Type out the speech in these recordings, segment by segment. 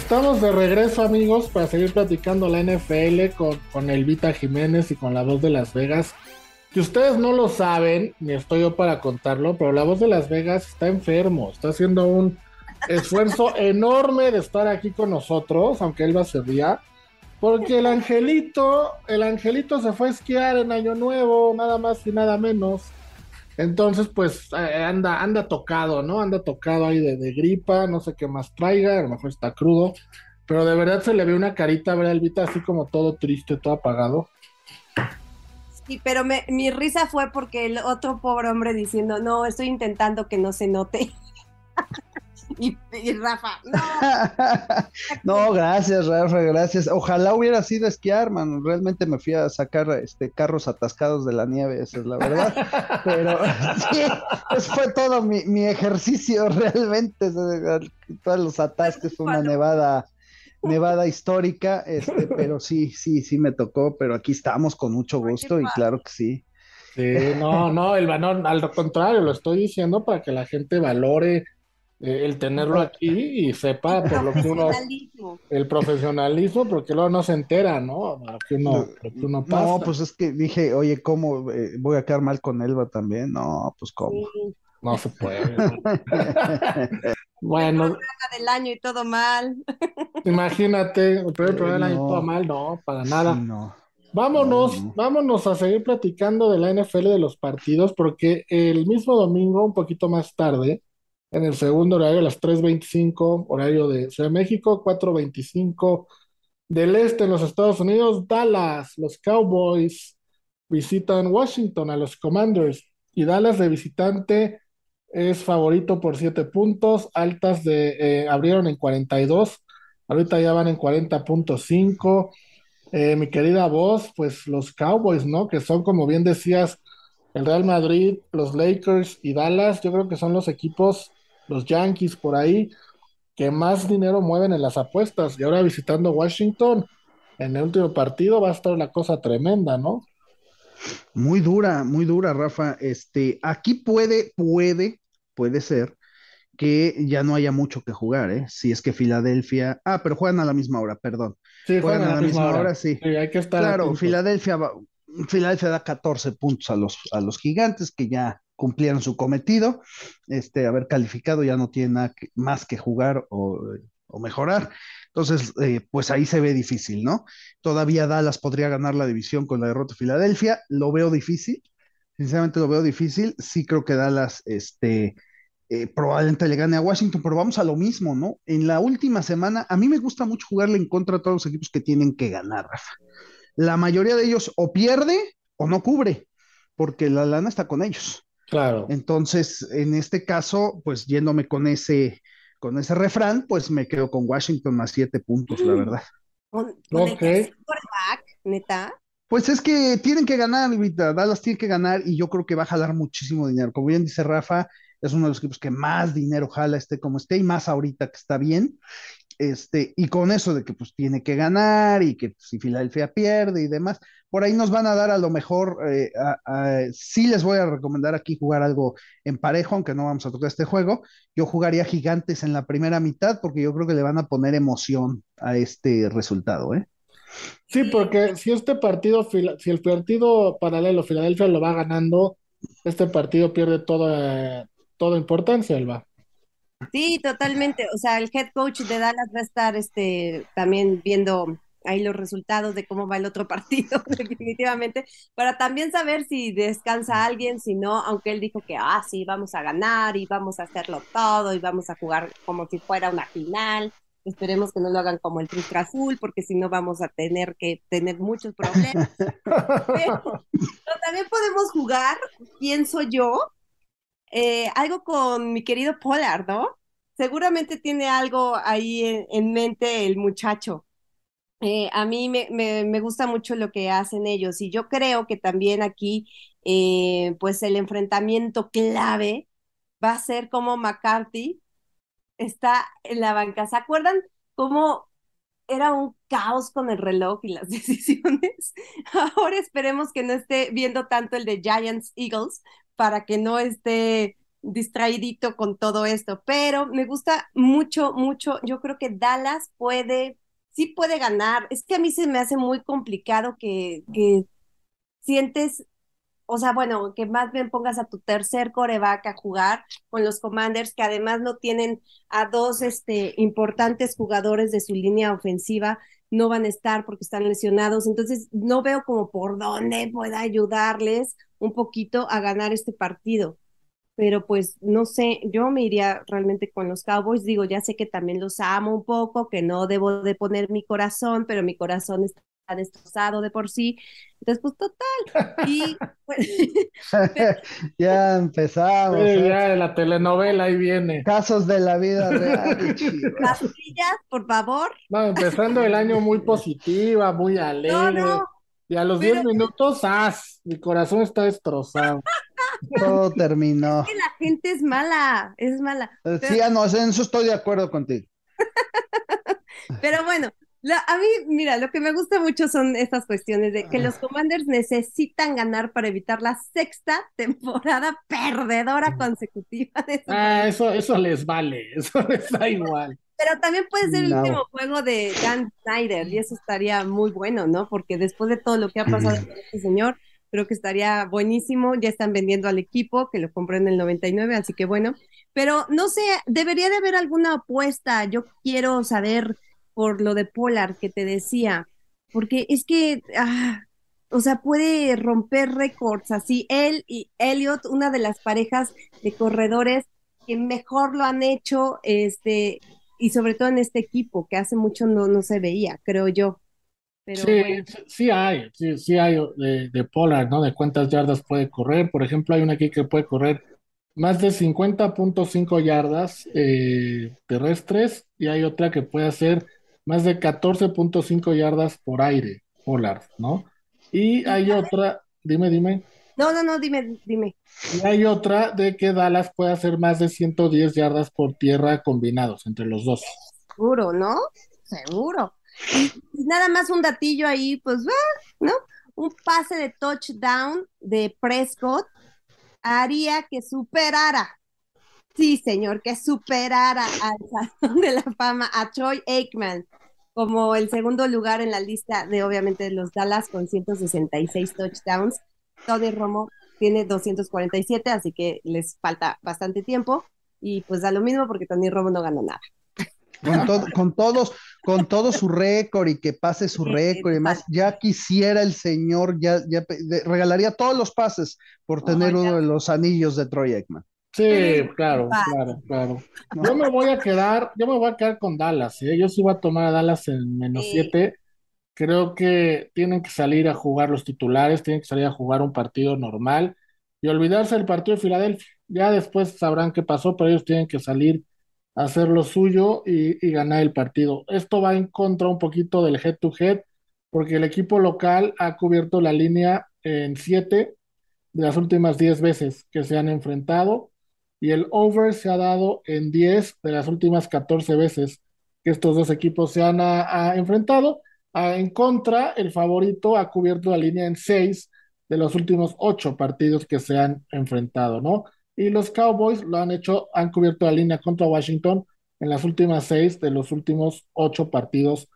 Estamos de regreso, amigos, para seguir platicando la NFL con, con Elvita Jiménez y con la voz de Las Vegas. Que ustedes no lo saben, ni estoy yo para contarlo, pero la voz de Las Vegas está enfermo, está haciendo un esfuerzo enorme de estar aquí con nosotros, aunque él va a ser día, porque el angelito, el angelito se fue a esquiar en Año Nuevo, nada más y nada menos. Entonces, pues eh, anda, anda tocado, ¿no? Anda tocado ahí de, gripa, no sé qué más traiga, a lo mejor está crudo, pero de verdad se le ve una carita, ¿verdad, Elvita? Así como todo triste, todo apagado. Sí, pero mi risa fue porque el otro pobre hombre diciendo, no, estoy intentando que no se note. Y, Rafa, no. no, gracias, Rafa, gracias. Ojalá hubiera sido esquiar, man. Realmente me fui a sacar este carros atascados de la nieve, esa es la verdad. Pero sí, eso fue todo mi, ejercicio realmente. Todos los atasques fue una nevada nevada histórica, este, pero sí, sí, sí me tocó, pero aquí estamos con mucho gusto y claro que sí. Sí, no, no, el no, al contrario, lo estoy diciendo para que la gente valore el tenerlo aquí y sepa por lo que uno el profesionalismo porque luego no se entera no lo que uno, pasa no pues es que dije oye cómo eh, voy a quedar mal con Elba también no pues cómo no se puede. Bueno. Del año y todo mal. Imagínate el primer programa del año todo mal no para nada. no. Vámonos, vámonos a seguir platicando de la NFL de los partidos, porque el mismo domingo, un poquito más tarde, en el segundo horario a las 3.25, horario de Ciudad de México, 4.25 del este en los Estados Unidos, Dallas, los Cowboys visitan Washington a los Commanders y Dallas de visitante es favorito por 7 puntos, altas de eh, abrieron en 42, ahorita ya van en 40.5. Eh, mi querida voz, pues los Cowboys, ¿no? Que son, como bien decías, el Real Madrid, los Lakers y Dallas, yo creo que son los equipos los Yankees por ahí, que más dinero mueven en las apuestas. Y ahora visitando Washington, en el último partido va a estar la cosa tremenda, ¿no? Muy dura, muy dura, Rafa. Este, aquí puede, puede, puede ser que ya no haya mucho que jugar, ¿eh? Si es que Filadelfia. Ah, pero juegan a la misma hora, perdón. Sí, juegan, a la misma, hora. sí. sí. hay que estar. Claro, Filadelfia, Filadelfia da 14 puntos a los, a los gigantes, que ya cumplieron su cometido, este, haber calificado ya no tiene nada más que jugar o, mejorar. Entonces, eh, pues ahí se ve difícil, ¿no? Todavía Dallas podría ganar la división con la derrota de Filadelfia, lo veo difícil, sinceramente lo veo difícil, sí creo que Dallas, este, eh, probablemente le gane a Washington, pero vamos a lo mismo, ¿no? En la última semana, a mí me gusta mucho jugarle en contra a todos los equipos que tienen que ganar, Rafa. La mayoría de ellos o pierde o no cubre, porque la lana está con ellos. Claro. Entonces, en este caso, pues yéndome con ese, con ese refrán, pues me quedo con Washington más siete puntos, la verdad. ¿Con, neta? Pues es que tienen que ganar, Dallas tiene que ganar y yo creo que va a jalar muchísimo dinero. Como bien dice Rafa, es uno de los equipos que más dinero jala, esté como esté, y más ahorita que está bien. Este, y con eso de que pues tiene que ganar y que si Filadelfia pierde y demás, por ahí nos van a dar a lo mejor, eh, sí les voy a recomendar aquí jugar algo en parejo, aunque no vamos a tocar este juego. Yo jugaría gigantes en la primera mitad porque yo creo que le van a poner emoción a este resultado, ¿eh? Sí, porque si este partido, si el partido paralelo Filadelfia lo va ganando, este partido pierde toda, toda importancia, Elba. Sí, totalmente. O sea, el head coach de Dallas va a estar este, también viendo ahí los resultados de cómo va el otro partido, definitivamente, para también saber si descansa alguien, si no, aunque él dijo que, ah, sí, vamos a ganar y vamos a hacerlo todo y vamos a jugar como si fuera una final. Esperemos que no lo hagan como el Trustra Azul, porque si no vamos a tener que tener muchos problemas. pero, también podemos jugar, pienso yo, eh, algo con mi querido Polar, ¿no? Seguramente tiene algo ahí en, mente el muchacho. Eh, a mí me, gusta mucho lo que hacen ellos y yo creo que también aquí, eh, pues el enfrentamiento clave va a ser como McCarthy está en la banca. ¿Se acuerdan cómo era un caos con el reloj y las decisiones? Ahora esperemos que no esté viendo tanto el de Giants Eagles, para que no esté distraidito con todo esto, pero me gusta mucho, mucho. Yo creo que Dallas puede, sí puede ganar. Es que a mí se me hace muy complicado que, que sientes o sea, bueno, que más bien pongas a tu tercer coreback a jugar con los Commanders, que además no tienen a dos este, importantes jugadores de su línea ofensiva, no van a estar porque están lesionados, entonces no veo como por dónde pueda ayudarles un poquito a ganar este partido. Pero pues no sé, yo me iría realmente con los Cowboys, digo, ya sé que también los amo un poco, que no debo de poner mi corazón, pero mi corazón está destrozado de por sí. Entonces, pues total. Y pues, ya empezamos. ¿eh? ya la telenovela ahí viene. Casos de la vida real. Pastillas, por favor. No, empezando el año muy positiva, muy alegre. Y a los 10 minutos, ¡as! Mi corazón está destrozado. Todo terminó. Es que la gente es mala, es mala. Eh, sí, no, en eso estoy de acuerdo contigo. Pero bueno, a mí, mira, lo que me gusta mucho son estas cuestiones de que los Commanders necesitan ganar para evitar la sexta temporada perdedora consecutiva. De ah, eso, eso les vale, eso les da igual. Pero también puede ser el último juego de Dan Snyder y eso estaría muy bueno, ¿no? Porque después de todo lo que ha pasado con este señor, creo que estaría buenísimo. Ya están vendiendo al equipo que lo compró en el 99, así que bueno. Pero no sé, debería de haber alguna apuesta. Yo quiero saber por lo de Polar que te decía, porque es que, ah, o sea, puede romper récords así. Él y Elliot, una de las parejas de corredores que mejor lo han hecho, este, y sobre todo en este equipo, que hace mucho no, no se veía, creo yo. Pero sí, sí hay, sí, sí hay de, de Polar, ¿no? De cuántas yardas puede correr. Por ejemplo, hay una aquí que puede correr más de 50.5 yardas eh, terrestres y hay otra que puede hacer más de 14.5 yardas por aire, Pollard, ¿no? Y hay otra, dime, dime. No, no, no, dime, dime. Y hay otra de que Dallas puede hacer más de 110 yardas por tierra combinados entre los dos. Seguro, ¿no? Seguro. Y nada más un datillo ahí, pues, ¿no? Un pase de touchdown de Prescott haría que superara Sí, señor, que superara al Salón de la Fama a Troy Aikman como el segundo lugar en la lista de obviamente los Dallas con 166 touchdowns. Tony Romo tiene 247, así que les falta bastante tiempo y pues da lo mismo porque Tony Romo no ganó nada. Con, todos, con todo su récord y que pase su récord y demás, ya quisiera el señor, ya, ya regalaría todos los pases por tener uno de los anillos de Troy Aikman. Sí, claro, claro, claro. Yo me voy a quedar, yo me voy a quedar con Dallas, ¿eh? Yo sí voy a tomar a Dallas en menos 7. Creo que tienen que salir a jugar los titulares, tienen que salir a jugar un partido normal y olvidarse del partido de Filadelfia. Ya después sabrán qué pasó, pero ellos tienen que salir a hacer lo suyo y, ganar el partido. Esto va en contra un poquito del head to head, porque el equipo local ha cubierto la línea en 7 de las últimas 10 veces que se han enfrentado y el over se ha dado en 10 de las últimas 14 veces que estos dos equipos se han enfrentado. En contra, el favorito ha cubierto la línea en 6 de los últimos 8 partidos que se han enfrentado, ¿no? Y los Cowboys lo han hecho, han cubierto la línea contra Washington en las últimas 6 de los últimos 8 partidos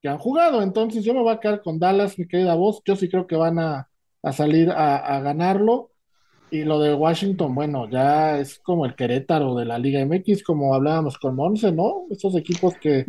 que han jugado. Entonces yo me voy a quedar con Dallas, mi querida voz. Yo sí creo que van a, salir a, a ganarlo. Y lo de Washington, bueno, ya es como el Querétaro de la Liga MX, como hablábamos con Monse, ¿no? Estos equipos que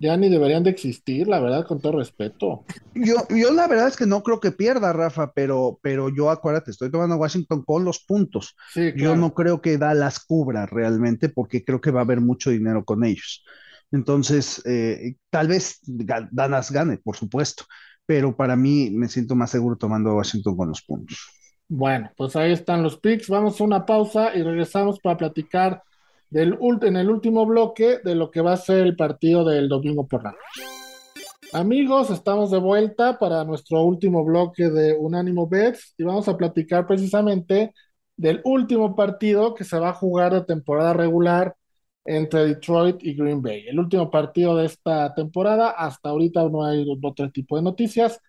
ya ni deberían de existir, la verdad, con todo respeto. Yo, yo la verdad es que no creo que pierda, Rafa, pero, pero yo acuérdate, estoy tomando a Washington con los puntos. Yo no creo que Dallas cubra realmente, porque creo que va a haber mucho dinero con ellos. Entonces, eh, tal vez Dallas gane, por supuesto, pero para mí me siento más seguro tomando a Washington con los puntos. Bueno, pues ahí están los picks. Vamos a una pausa y regresamos para platicar del, en el último bloque de lo que va a ser el partido del domingo por la noche. Amigos, estamos de vuelta para nuestro último bloque de Unánimo Bets y vamos a platicar precisamente del último partido que se va a jugar de temporada regular entre Detroit y Green Bay. El último partido de esta temporada, hasta ahorita no hay otro tipo de noticias,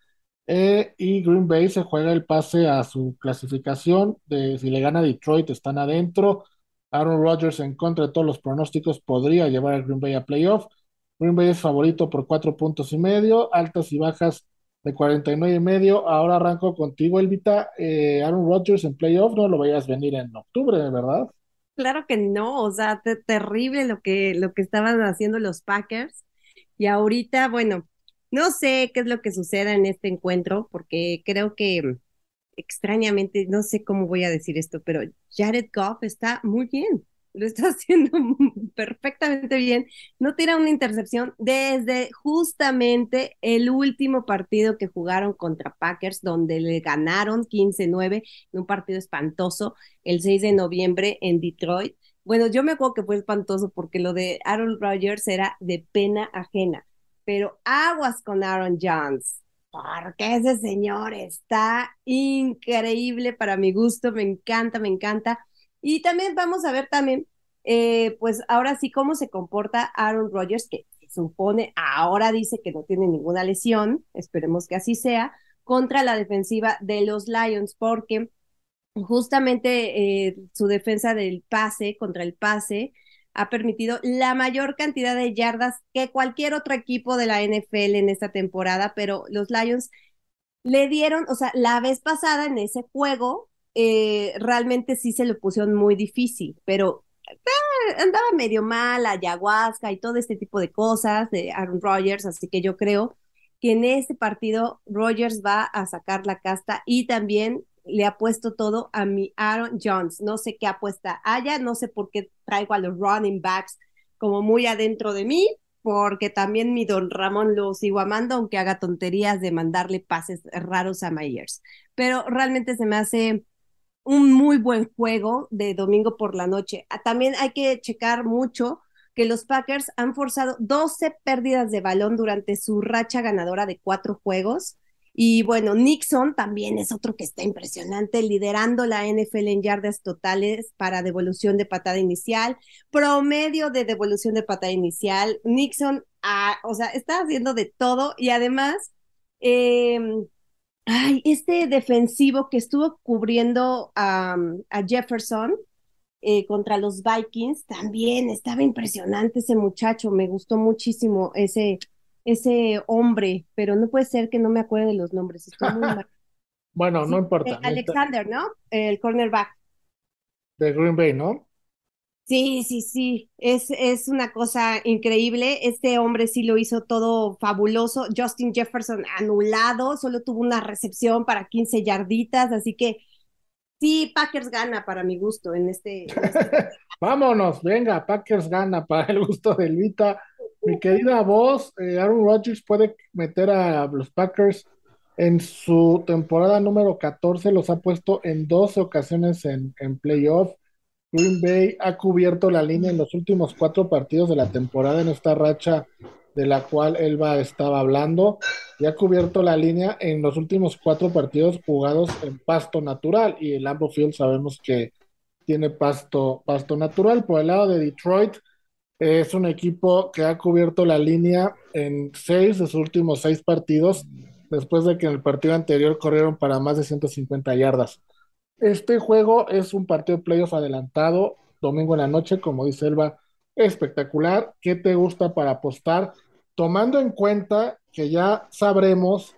eh, y Green Bay se juega el pase a su clasificación de si le gana Detroit están adentro, Aaron Rodgers en contra de todos los pronósticos podría llevar a Green Bay a playoff. Green Bay es favorito por cuatro puntos y medio, altas y bajas de 49 y medio. Ahora arranco contigo, Elvita. Eh, Aaron Rodgers en playoff, no lo vayas a venir en octubre, ¿verdad? Claro que no, o sea, terrible lo que, lo que estaban haciendo los Packers. Y ahorita, bueno, no sé qué es lo que suceda en este encuentro, porque creo que extrañamente, no sé cómo voy a decir esto, pero Jared Goff está muy bien lo está haciendo perfectamente bien. No tira una intercepción desde justamente el último partido que jugaron contra Packers, donde le ganaron 15-9 en un partido espantoso el 6 de noviembre en Detroit. Bueno, yo me acuerdo que fue espantoso porque lo de Aaron Rodgers era de pena ajena, pero aguas con Aaron Jones. Porque ese señor está increíble para mi gusto, me encanta, me encanta. Y también vamos a ver también, eh, pues ahora sí, cómo se comporta Aaron Rodgers, que supone ahora dice que no tiene ninguna lesión, esperemos que así sea, contra la defensiva de los Lions, porque justamente eh, su defensa del pase, contra el pase, ha permitido la mayor cantidad de yardas que cualquier otro equipo de la NFL en esta temporada, pero los Lions le dieron, o sea, la vez pasada en ese juego, eh, realmente sí se lo pusieron muy difícil, pero ah, andaba medio mal, ayahuasca y todo este tipo de cosas de Aaron Rodgers, así que yo creo que en este partido Rodgers va a sacar la casta y también le ha puesto todo a mi Aaron Jones. No sé qué apuesta haya, no sé por qué traigo a los running backs como muy adentro de mí, porque también mi don Ramón lo sigo amando, aunque haga tonterías de mandarle pases raros a Myers. Pero realmente se me hace un muy buen juego de domingo por la noche. Ah, también hay que checar mucho que los Packers han forzado 12 pérdidas de balón durante su racha ganadora de cuatro juegos. Y bueno, Nixon también es otro que está impresionante, liderando la NFL en yardas totales para devolución de patada inicial, promedio de devolución de patada inicial. Nixon, ah, o sea, está haciendo de todo y además, eh, Ay, este defensivo que estuvo cubriendo a, Jefferson eh, contra los Vikings, también estaba impresionante ese muchacho, me gustó muchísimo ese, ese hombre, pero no puede ser que no me acuerde de los nombres, bueno, no importa. Alexander, ¿no? El cornerback. De Green Bay, ¿no? Sí, sí, sí, es, es una cosa increíble. Este hombre sí lo hizo todo fabuloso. Justin Jefferson anulado, solo tuvo una recepción para 15 yarditas, así que sí, Packers gana para mi gusto en este. este Vámonos, venga, Packers gana para el gusto de Elvita. Mi querida voz, eh, Aaron Rodgers puede meter a los Packers en su temporada número 14, los ha puesto en 12 ocasiones en, en playoff Green Bay ha cubierto la línea en los últimos cuatro partidos de la temporada en esta racha de la cual Elba estaba hablando y ha cubierto la línea en los últimos cuatro partidos jugados en pasto natural y el Lambeau Field sabemos que tiene pasto, pasto natural. Por el lado de Detroit es un equipo que ha cubierto la línea en seis de sus últimos seis partidos después de que en el partido anterior corrieron para más de 150 yardas. Este juego es un partido playoff adelantado, domingo en la noche, como dice Elba, espectacular. ¿Qué te gusta para apostar? Tomando en cuenta que ya sabremos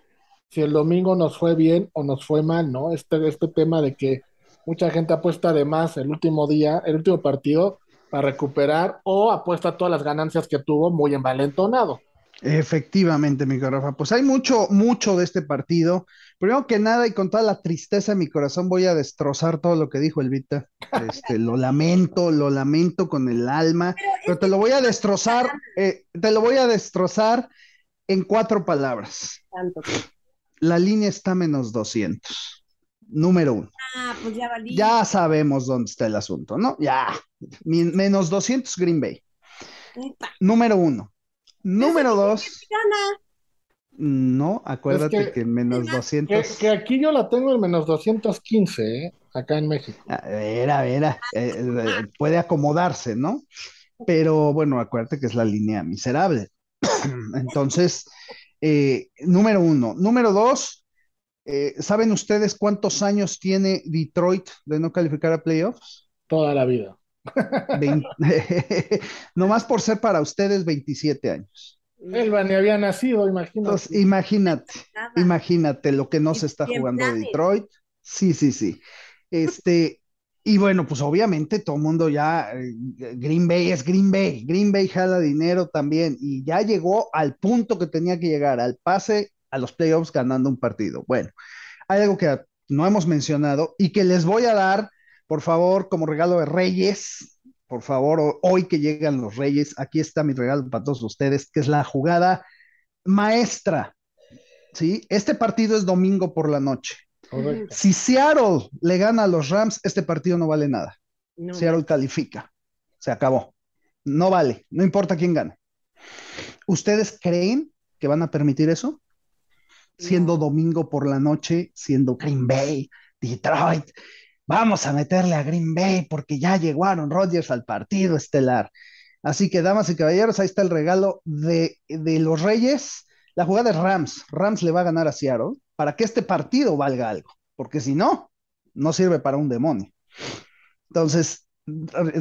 si el domingo nos fue bien o nos fue mal, ¿no? Este, este tema de que mucha gente apuesta de más el último día, el último partido, para recuperar o apuesta todas las ganancias que tuvo muy envalentonado. Efectivamente, mi corazón. Pues hay mucho, mucho de este partido. Primero que nada, y con toda la tristeza en mi corazón, voy a destrozar todo lo que dijo Elvita. Este, lo lamento, lo lamento con el alma, pero, te lo voy a destrozar, eh, te lo voy a destrozar en cuatro palabras. La línea está menos 200. Número uno. Ah, pues ya, ya sabemos dónde está el asunto, ¿no? Ya. Menos 200 Green Bay. Número uno. Número dos. No, acuérdate que, en menos 200. Que, aquí yo la tengo en menos 215, ¿eh? acá en México. A ver, a ver, eh, eh, puede acomodarse, ¿no? Pero bueno, acuérdate que es la línea miserable. Entonces, número uno. Número dos, ¿saben ustedes cuántos años tiene Detroit de no calificar a playoffs? Toda la vida. nomás por ser para ustedes 27 años. Elba ni había nacido, imagínate. imagínate, imagínate lo que no se está jugando Detroit. Sí, sí, sí. Este, y bueno, pues obviamente todo el mundo ya, eh, Green Bay es Green Bay, Green Bay jala dinero también y ya llegó al punto que tenía que llegar, al pase a los playoffs ganando un partido. Bueno, hay algo que no hemos mencionado y que les voy a dar, por favor, como regalo de Reyes, por favor, hoy que llegan los Reyes, aquí está mi regalo para todos ustedes, que es la jugada maestra. ¿sí? Este partido es domingo por la noche. Si Seattle le gana a los Rams, este partido no vale nada. Seattle califica. Se acabó. No vale, no importa quién gane. ¿Ustedes creen que van a permitir eso? Siendo domingo por la noche, siendo Green Bay, Detroit. Vamos a meterle a Green Bay porque ya llegó Aaron Rodgers al partido estelar. Así que, damas y caballeros, ahí está el regalo de, de los Reyes. La jugada es Rams. Rams le va a ganar a Seattle para que este partido valga algo, porque si no, no sirve para un demonio. Entonces,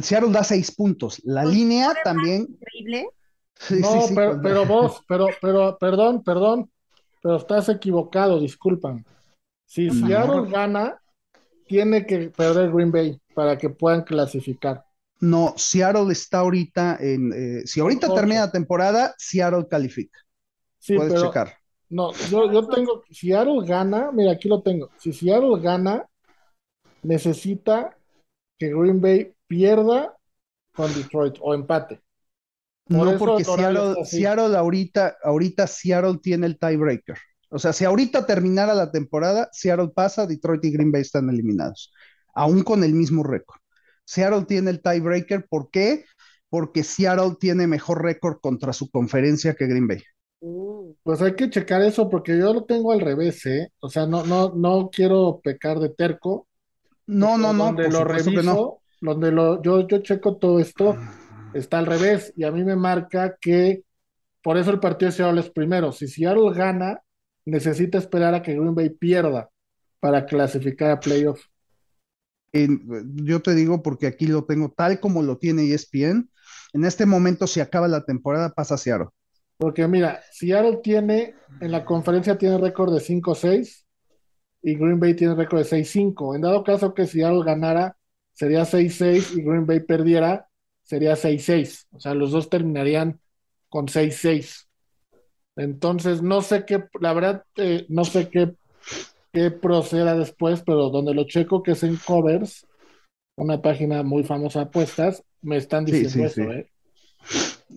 Seattle da seis puntos. La pues, línea también. Increíble. no, pero, vos, pero, pero, perdón, perdón, pero estás equivocado, disculpan. Si Seattle gana, tiene que perder Green Bay para que puedan clasificar. No, Seattle está ahorita en. Eh, si ahorita termina la temporada, Seattle califica. Sí, Puedes checar. No, yo, yo tengo, si Seattle gana, mira, aquí lo tengo. Si Seattle gana, necesita que Green Bay pierda con Detroit o empate. no, porque Seattle, ahorita, ahorita Seattle tiene el tiebreaker. O sea, si ahorita terminara la temporada, Seattle pasa, Detroit y Green Bay están eliminados, aún con el mismo récord. Seattle tiene el tiebreaker, ¿por qué? Porque Seattle tiene mejor récord contra su conferencia que Green Bay. Pues hay que checar eso porque yo lo tengo al revés, ¿eh? O sea, no, no, no quiero pecar de terco. No, no, no. Donde lo reviso, donde lo, yo, yo checo todo esto, está al revés. Y a mí me marca que por eso el partido de Seattle es primero. Si Seattle gana, necesita esperar a que Green Bay pierda para clasificar a playoff. yo te digo porque aquí lo tengo tal como lo tiene ESPN. En este momento, si acaba la temporada, pasa a Seattle. Porque mira, Seattle tiene, en la conferencia tiene récord de 5-6 y Green Bay tiene récord de 6-5. En dado caso que Seattle ganara, sería 6-6 y Green Bay perdiera, sería 6-6. O sea, los dos terminarían con 6-6. Entonces, no sé qué, la verdad, eh, no sé qué, qué proceda después, pero donde lo checo, que es en Covers, una página muy famosa de apuestas, me están diciendo eso, ¿eh?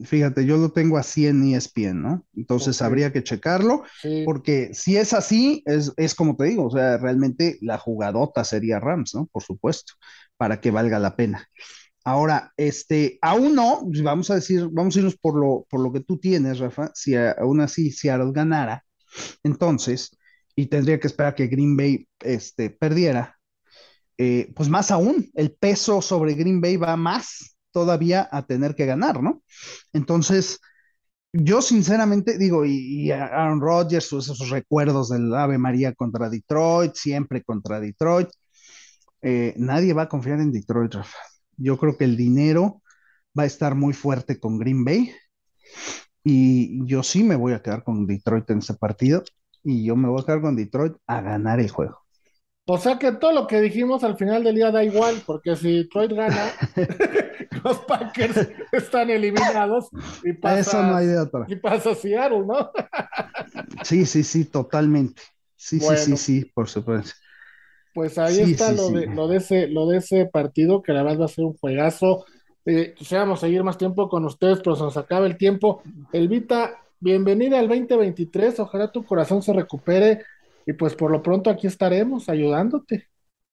Fíjate, yo lo tengo así en ESPN, ¿no? Entonces habría que checarlo, porque si es así, es, es, como te digo, o sea, realmente la jugadota sería Rams, ¿no? Por supuesto, para que valga la pena. Ahora, este, aún no, pues, vamos a decir, vamos a irnos por lo, por lo que tú tienes, Rafa, si aún así Seattle ganara, entonces, y tendría que esperar que Green Bay este, perdiera, eh, pues más aún, el peso sobre Green Bay va más todavía a tener que ganar, ¿no? Entonces, yo sinceramente digo, y, Aaron Rodgers, esos recuerdos del Ave María contra Detroit, siempre contra Detroit, eh, nadie va a confiar en Detroit, Rafa. Yo creo que el dinero va a estar muy fuerte con Green Bay y yo sí me voy a quedar con Detroit en ese partido y yo me voy a quedar con Detroit a ganar el juego. O sea que todo lo que dijimos al final del día da igual, porque si Detroit gana, los Packers están eliminados y pasa, Eso no hay de otra. y pasa Seattle, ¿no? sí, sí, sí, totalmente. Sí, sí, sí, sí, por supuesto. Pues ahí está lo, de, lo, de ese, lo de ese partido, que la verdad va a ser un juegazo. Eh, quisiéramos seguir más tiempo con ustedes, pero se nos acaba el tiempo. Elvita, bienvenida al 2023, ojalá tu corazón se recupere y pues por lo pronto aquí estaremos ayudándote.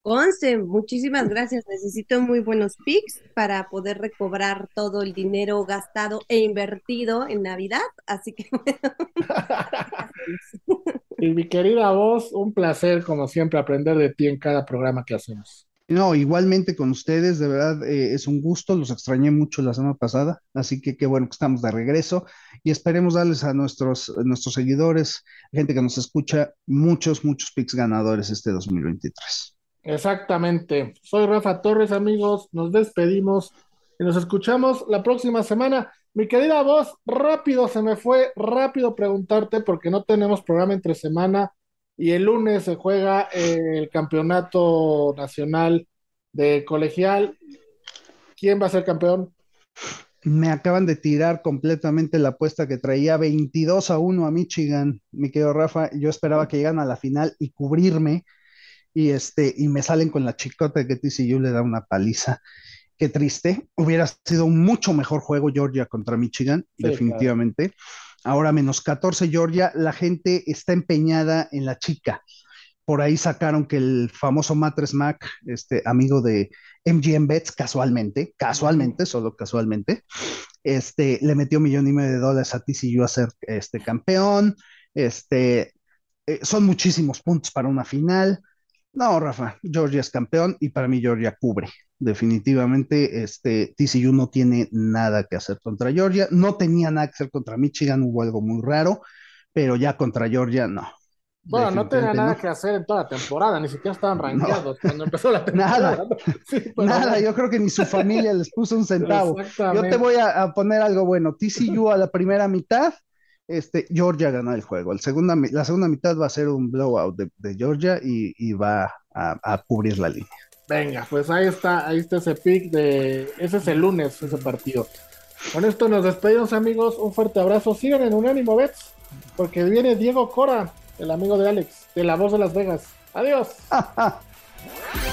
Once, muchísimas gracias. Necesito muy buenos picks para poder recobrar todo el dinero gastado e invertido en Navidad. Así que y mi querida voz, un placer como siempre aprender de ti en cada programa que hacemos. No, igualmente con ustedes, de verdad eh, es un gusto, los extrañé mucho la semana pasada, así que qué bueno que estamos de regreso y esperemos darles a nuestros, nuestros seguidores, gente que nos escucha, muchos, muchos picks ganadores este 2023. Exactamente. Soy Rafa Torres, amigos. Nos despedimos y nos escuchamos la próxima semana. Mi querida voz, rápido se me fue, rápido preguntarte porque no tenemos programa entre semana y el lunes se juega el campeonato nacional de colegial. ¿Quién va a ser campeón? Me acaban de tirar completamente la apuesta que traía 22 a 1 a Michigan, mi querido Rafa. Yo esperaba que llegan a la final y cubrirme y este y me salen con la chicota que TCU le da una paliza. Qué triste. Hubiera sido un mucho mejor juego Georgia contra Michigan, definitivamente. Ahora menos 14 Georgia, la gente está empeñada en la chica. Por ahí sacaron que el famoso Matres Mac, este amigo de MGM Bets, casualmente, casualmente, solo casualmente, este, le metió un millón y medio de dólares a TCU a ser este, campeón. Este, eh, son muchísimos puntos para una final. No, Rafa, Georgia es campeón y para mí Georgia cubre. Definitivamente, este TCU no tiene nada que hacer contra Georgia. No tenía nada que hacer contra Michigan, hubo algo muy raro, pero ya contra Georgia no. Bueno, no tenía nada que hacer en toda la temporada, ni siquiera estaban rankeados cuando empezó la temporada. Nada, nada, yo creo que ni su familia les puso un centavo. Yo te voy a, a, poner algo bueno. TCU a la primera mitad este, Georgia gana el juego. El segunda, la segunda mitad va a ser un blowout de, Georgia y, va a, cubrir la línea. Venga, pues ahí está, ahí está ese pick de. Ese es el lunes, ese partido. Con esto nos despedimos, amigos. Un fuerte abrazo. Sigan en Unánimo Bets, porque viene Diego Cora, el amigo de Alex, de la voz de Las Vegas. Adiós.